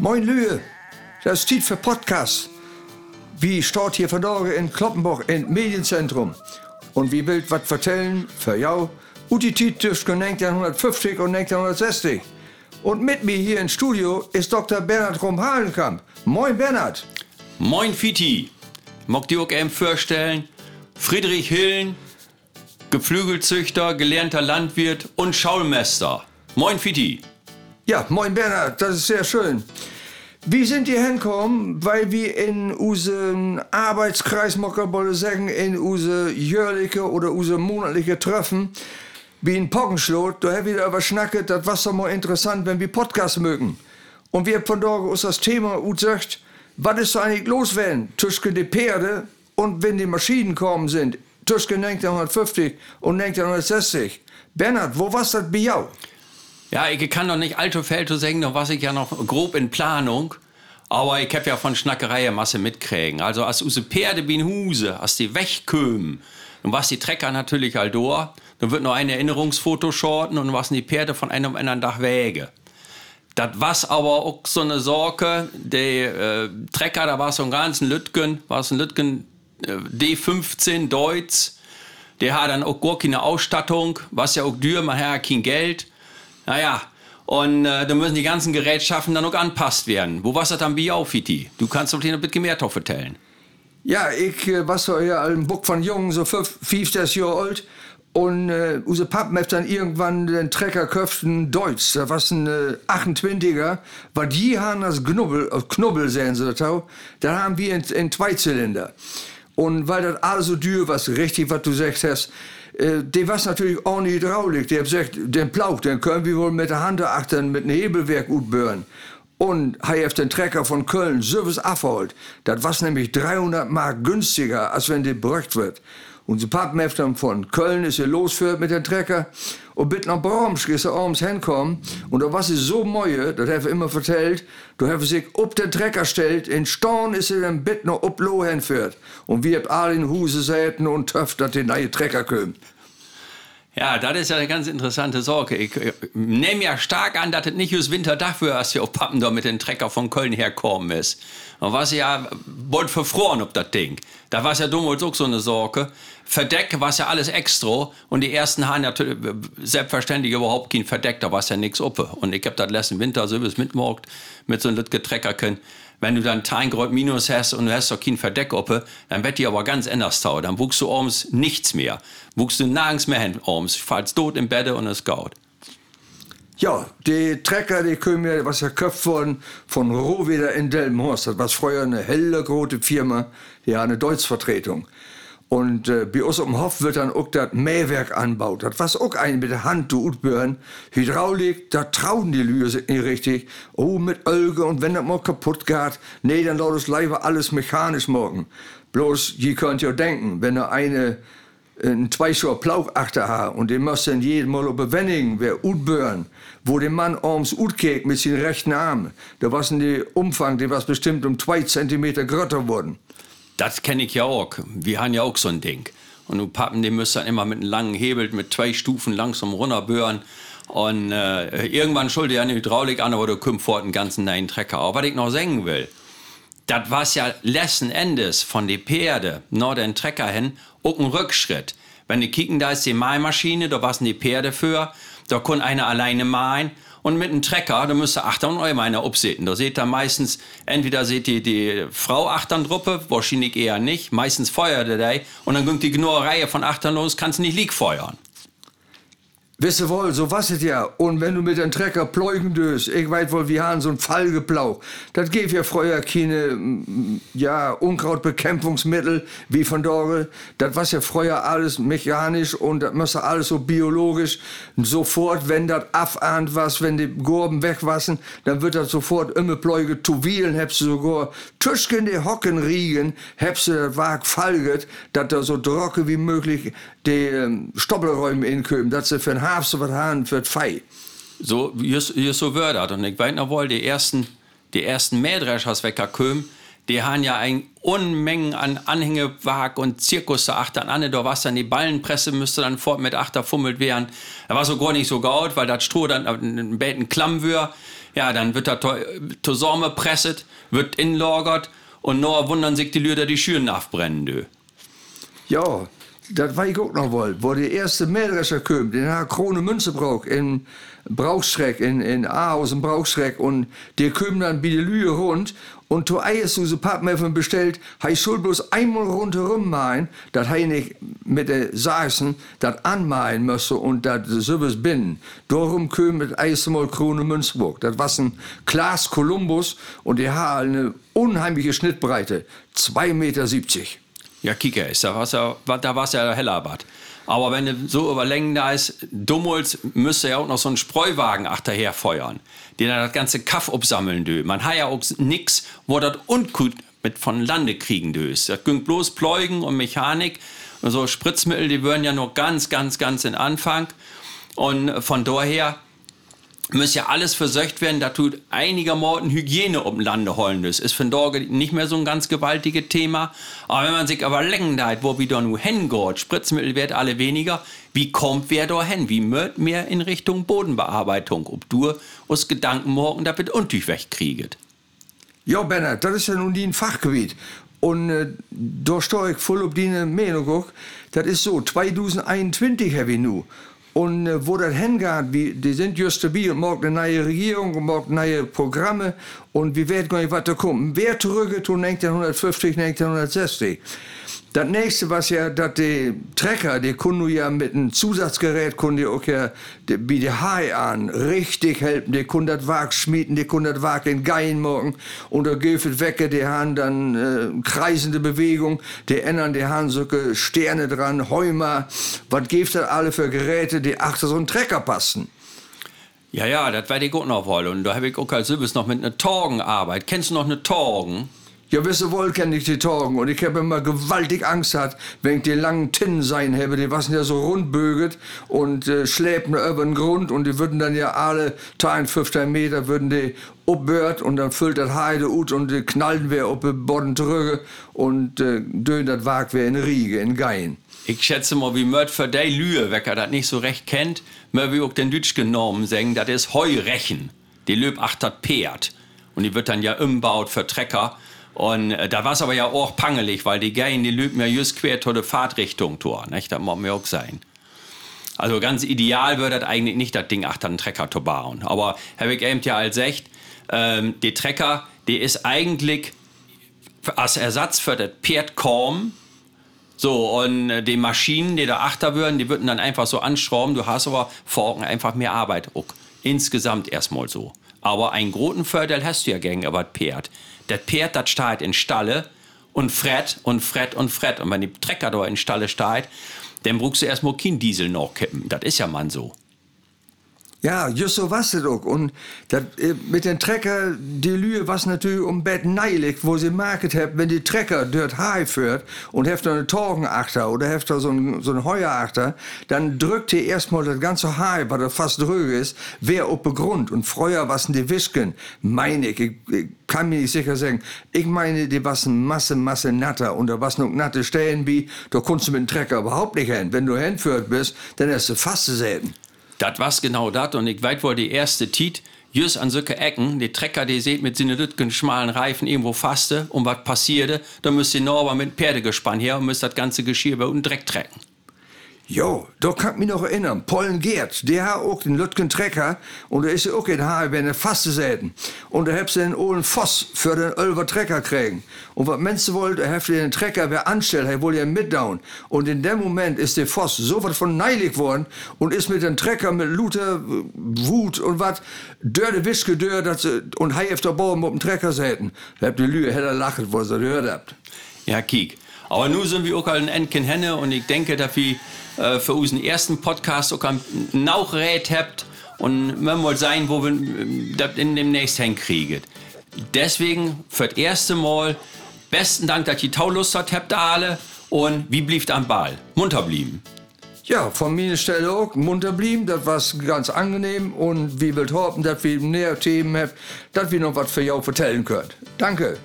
Moin Lühe, das ist Tiet für Podcast. Wie steht hier vandaag in Kloppenburg im Medienzentrum. Und wie will was vertellen für jou die Tiet zwischen 1950 und 1960. Und mit mir hier im Studio ist Dr. Bernhard Rom-Halenkamp. Moin Bernhard. Moin Fiti. Mock dir auch vorstellen, Friedrich Hillen, Geflügelzüchter, gelernter Landwirt und Schaulmeister. Moin Fiti. Ja, moin Bernhard, das ist sehr schön. Wie sind die hinkommen? Weil wir in unseren Arbeitskreis, man sagen, in unsere jährliche oder unsere monatliche Treffen, wie in Poggenschlot, da haben wir darüber schnacket, das war doch mal interessant, wenn wir Podcasts mögen. Und wir von dort uns das Thema gesagt, was ist da eigentlich los, wenn zwischen die Pferde und wenn die Maschinen kommen sind, zwischen 1950 und 1960. Bernhard, wo war's das bei jou? Ja, ich kann noch nicht allzu viel zu sagen, noch was ich ja noch grob in Planung. Aber ich hab ja von Schnackerei Masse mitkriegen. Also, als unsere Pferde bin Huse, als die wegkömen, dann was die Trecker natürlich all da. Dann wird noch ein Erinnerungsfoto shorten und was die Pferde von einem anderen Tag wege. Das was aber auch so eine Sorge, der äh, Trecker, da war so ein ganzen Lütgen, war so ein Lütgen äh, D15 Deutsch. Der hat dann auch gar keine Ausstattung, was ja auch dür, man hat ja kein Geld. Naja, und äh, da müssen die ganzen Gerätschaften dann auch anpasst werden. Wo warst du dann bei auf, Fiti? Du kannst doch ein bisschen mehr drauf erzählen. Ja, ich äh, war so ja ein Buck von Jungen, so fünf, 50 Jahre alt. Und äh, unser Pappen hat dann irgendwann den Trecker köpft ein Deutsch. Das war ein äh, 28er. Weil die haben das Knubbel, äh, Knubbel sehen sie das auch. Da haben wir in, in Zweizylinder. Und weil das alles so dür war, richtig, was du sagst hast, äh, die war natürlich ohne Hydraulik. Die haben gesagt, den Plauch, den können wir wohl mit der Hand achten, mit einem Hebelwerk utbören. Und er hat den Trecker von Köln sowas abgeholt. Das war nämlich 300 Mark günstiger, als wenn der berücht wird. Unser Pappmefter von Köln ist hier losgeführt mit dem Trecker. Und bis nach Bromsch ist er abends hinkommen. Und da war sie so moje, das hat er immer vertellt, da hat er sich auf den Trecker stellt, in Storn ist er dann bit noch up Loh hinführt. Und wir habt alle in Huse säten und töft, dass die neue Trecker kommen. Ja, das ist ja eine ganz interessante Sorge. Ich, ich nehme ja stark an, dass es nicht aus Winter dafür, dass hier auf Pappen da mit dem Trecker von Köln herkommen ist. Und was ja, wollte verfroren ob das Ding. Da war es ja damals auch so eine Sorge. Verdeck war ja alles extra und die ersten haben natürlich selbstverständlich überhaupt kein Verdeck, da war ja nichts oppe. Und ich hab das letzten Winter so bis mitmorgt mit so einem Trecker können. Wenn du dann 10 Grad Minus hast und du hast doch kein Verdeck oppe, dann wird die aber ganz anders tau. Dann wuchst du abends nichts mehr. Wuchst du nirgends mehr hin abends. Fallst tot im Bett und es gaut. Ja, die Trecker, die kommen ja, was ja köpft worden von Rohweder in Delmenhorst. Das war früher eine helle, große Firma, die hat eine Deutschvertretung. Und äh, bei uns am Hof wird dann auch das Mähwerk anbaut. Das was auch ein mit der Hand du utbüren. Hydraulik, da trauen die sich nicht richtig. Oh, mit Ölge und wenn das mal kaputt geht, nee, dann dauert es leider alles mechanisch morgen. Bloß, ihr könnt ja denken, wenn er eine ein Zweischor Plauch achter hat und den muss dann jeden Mal auf Wenningen, wer utbüren, wo der Mann arms utkek mit seinen rechten Arm. Da war der Umfang, der war bestimmt um zwei Zentimeter größer worden. Das kenne ich ja auch. Wir haben ja auch so ein Ding. Und du Pappen, die müssen dann immer mit einem langen Hebel mit zwei Stufen langsam runterböhren. Und äh, irgendwann schulde ja eine Hydraulik an, aber du kommst vor den ganzen neuen Trecker. Aber was ich noch sagen will, das war ja letzten Endes von den Pferde nach den Trecker hin auch ein Rückschritt. Wenn die kicken, da ist die Mahlmaschine, da waren die Pferde für, da kann einer alleine mahlen. Und mit einem Trecker, da müsst ihr 800 Euro einer absäten. Da seht ihr meistens, entweder seht ihr die Frau achtern Druppe, wahrscheinlich eher nicht. Meistens feuert er die und dann kommt die genaue Reihe von achtern los, kannst nicht lieg feuern. Wisst ihr wohl, so was es ja. Und wenn du mit dem Trecker pleugen döst, ich weiß wohl, wir haben so ein Fallgeplauch. Das gibt ja früher keine, ja, Unkrautbekämpfungsmittel wie von Dorre. Das war ja früher alles mechanisch und das muss alles so biologisch. Sofort, wenn das abahnt was, wenn die Gorben wegwassen, dann wird das sofort immer pleuge Tuvilen, hebst du sogar Tischken die Hocken riegen, hebst du das Wag falget, dass da so drocke wie möglich die ähm, Stoppelräume inkommen, dass sie für den Hafse was haben für Fei. So, hier, hier so wird das. Und ich weiß noch wohl, die ersten, die ersten Mähdreschers weggekommen, die haben ja ein Unmengen an Anhängewag und Zirkus da achtern an. Da war dann die Ballenpresse, müsste dann fort mit Achter fummelt werden. Da war so gar nicht so gaut, weil das Stroh dann ein Betten klamm wär. Ja, dann wird er zusammengepresst, wird inlagert und nur wundern sich die Leute, die Schüren nachbrennen. Dö. Ja, das war ich auch noch wohl. Wo der erste Mähdrescher kommt, den hat Krone Münze braucht, in Brauchschreck, in, in im Brauchschreck. Und der kommt dann bei der Lühe rund. Und to Eies so Pappmeffen bestellt, hei soll bloß einmal rundherum malen, dat hei nicht mit der Sachsen dat anmalen müsse und dat sowas bin. Darum kommt mit Eismal Krone Münzburg. Das war ein Klaas Columbus und der hat eine unheimliche Schnittbreite. 2,70 Meter. Ja, Kika ist, da da war's ja Hellerbad. Aber wenn du so über Längen da ist, Dummholz müsste ja auch noch so einen Spreuwagen achterher feuern, den dann das ganze Kaff absammeln dö. Man hat ja auch nix, wo das ungut mit von Lande kriegen döst. Das ging bloß Pleugen und Mechanik und so Spritzmittel, die würden ja nur ganz, ganz, ganz in Anfang. Und von daher muss ja alles versöcht werden, da tut einigermaßen Hygiene um Lande holen. Das ist von Dorge nicht mehr so ein ganz gewaltiges Thema. Aber wenn man sich aber lenkt, wo wir da nur hingeht, Spritzmittel wird alle weniger, wie kommt wer da hin? Wie mögt mehr in Richtung Bodenbearbeitung? Ob du aus Gedanken morgen damit untüch wegkrieget? Ja, Bernhard, das ist ja nun die ein Fachgebiet. Und äh, da stehe ich voll auf die Meinung. Das ist so, 2021 habe ich nu. Und äh, wo das hingeht, wie, die sind just stabil, morgen eine neue Regierung und morgen neue Programme und wir werden gar nicht weiterkommen. Wer zurück tun 1950, 1960? Das nächste, was ja, dass die Trecker, die können ja mit einem Zusatzgerät, können die auch ja, wie die Hai an, richtig helfen. Die können das Wag schmieden, die können das Wag in Geien morgen. Und da geht weg, die haben dann äh, kreisende Bewegung, die ändern, die haben so Sterne dran, Heumer. Was gibt das alle für Geräte, die achter so einen Trecker passen? Ja, ja, das werde ich auch noch wollen. Und da habe ich auch als Silbes noch mit einer Torgenarbeit. Kennst du noch eine Torgen? Ja, wisse wohl kenn ich die Torgen und ich habe immer gewaltig Angst gehabt, wenn ich die langen Tinnen sein habe, die was ja so rundböget und äh, schläbten über den Grund und die würden dann ja alle 15 Meter würden die abbört und dann füllt das Heide ut und die knallen wir auf den Boden zurück und äh, dön das Wag wir in Riege, in Gein. Ich schätze mal, wie Mört für die Lühe, wer das nicht so recht kennt, mehr wie auch den Deutsch genommen sagen, das ist Heurechen. Die Löb achtert Pferd. Und die wird dann ja umbaut für Trecker. Und äh, da war es aber ja auch pangelig, weil die Geien, die lüben ja just quer zur Fahrtrichtung tor. Nicht? Das muss mir auch sein. Also ganz ideal würde das eigentlich nicht das Ding achter einen Trecker zu bauen. Aber habe ich eben ja als echt, ähm, die Trecker, die ist eigentlich als Ersatz für das Pferd kaum. So, und äh, die Maschinen, die da achter würden, die würden dann einfach so anschrauben. Du hast aber vorne einfach mehr Arbeit. Auch. Insgesamt erstmal so. Aber einen großen Vorteil hast du ja gegen aber das Pferd. Das Pferd, das steht in Stalle und fret und fret und fret. Und wenn die Trecker da in Stalle steht, dann brauchst du erstmal kein Diesel noch kippen. Das ist ja man so. Ja, just so was es auch. Und dat, äh, mit den Trecker, die Lühe was natürlich um Bett neilig, wo sie merkt hat, wenn die Trecker dort high führt und heft eine Torgenachter oder heft so ein, so Heuerachter, dann drückt die erstmal das ganze High, weil das fast drüge ist, wer den Grund. Und früher was die Wisken, meine ich, ich, ich kann mir nicht sicher sagen, ich meine, die was Masse, Masse natter und da was noch natte Stellen wie, da kommst du mit dem Trecker überhaupt nicht hin. Wenn du hinführt bist, dann hast du fast selten. Das war's genau das. Und ich weiß, wo die erste Tiet, just an solche Ecken, die Trecker, die seht mit seinen Lütgen schmalen Reifen irgendwo faste und was passierte, dann müsst ihr noch aber mit Pferdegespann her und müsst das ganze Geschirr über und Dreck trecken. Jo, da kann ich mich noch erinnern. Pollen Gerd, der hat auch den Lütgen Trecker und der ist auch in Haar, wenn er faste säten. Und da habt ihr den Ohlen Voss für den Ölver Trecker kriegen. Und was du wollt, habt den Trecker, wer anstellt, er wollte ja mitdown. Und in dem Moment ist der Voss so was von neilig worden und ist mit dem Trecker mit Luther Wut und was, dörde Wischke dör, dass sie, und hei auf der Baum auf dem Trecker säten. Da habt ihr Lühe, hätte lachen, wo ihr gehört habt. Ja, kiek. Aber nun sind wir auch ein Endchen Henne und ich denke, dass wir äh, für unseren ersten Podcast auch ein Nauchrät habt und man wollte sein, wo wir äh, das in demnächst hinkriegen. Deswegen für das erste Mal besten Dank, dass ihr Taulust habt alle und wie blieb am Ball? Munter blieben. Ja, von meiner Stelle auch munter blieben, das war ganz angenehm und wie will hoffen, dass wir näher Themen haben, dass wir noch was für jou vertellen könnt. Danke.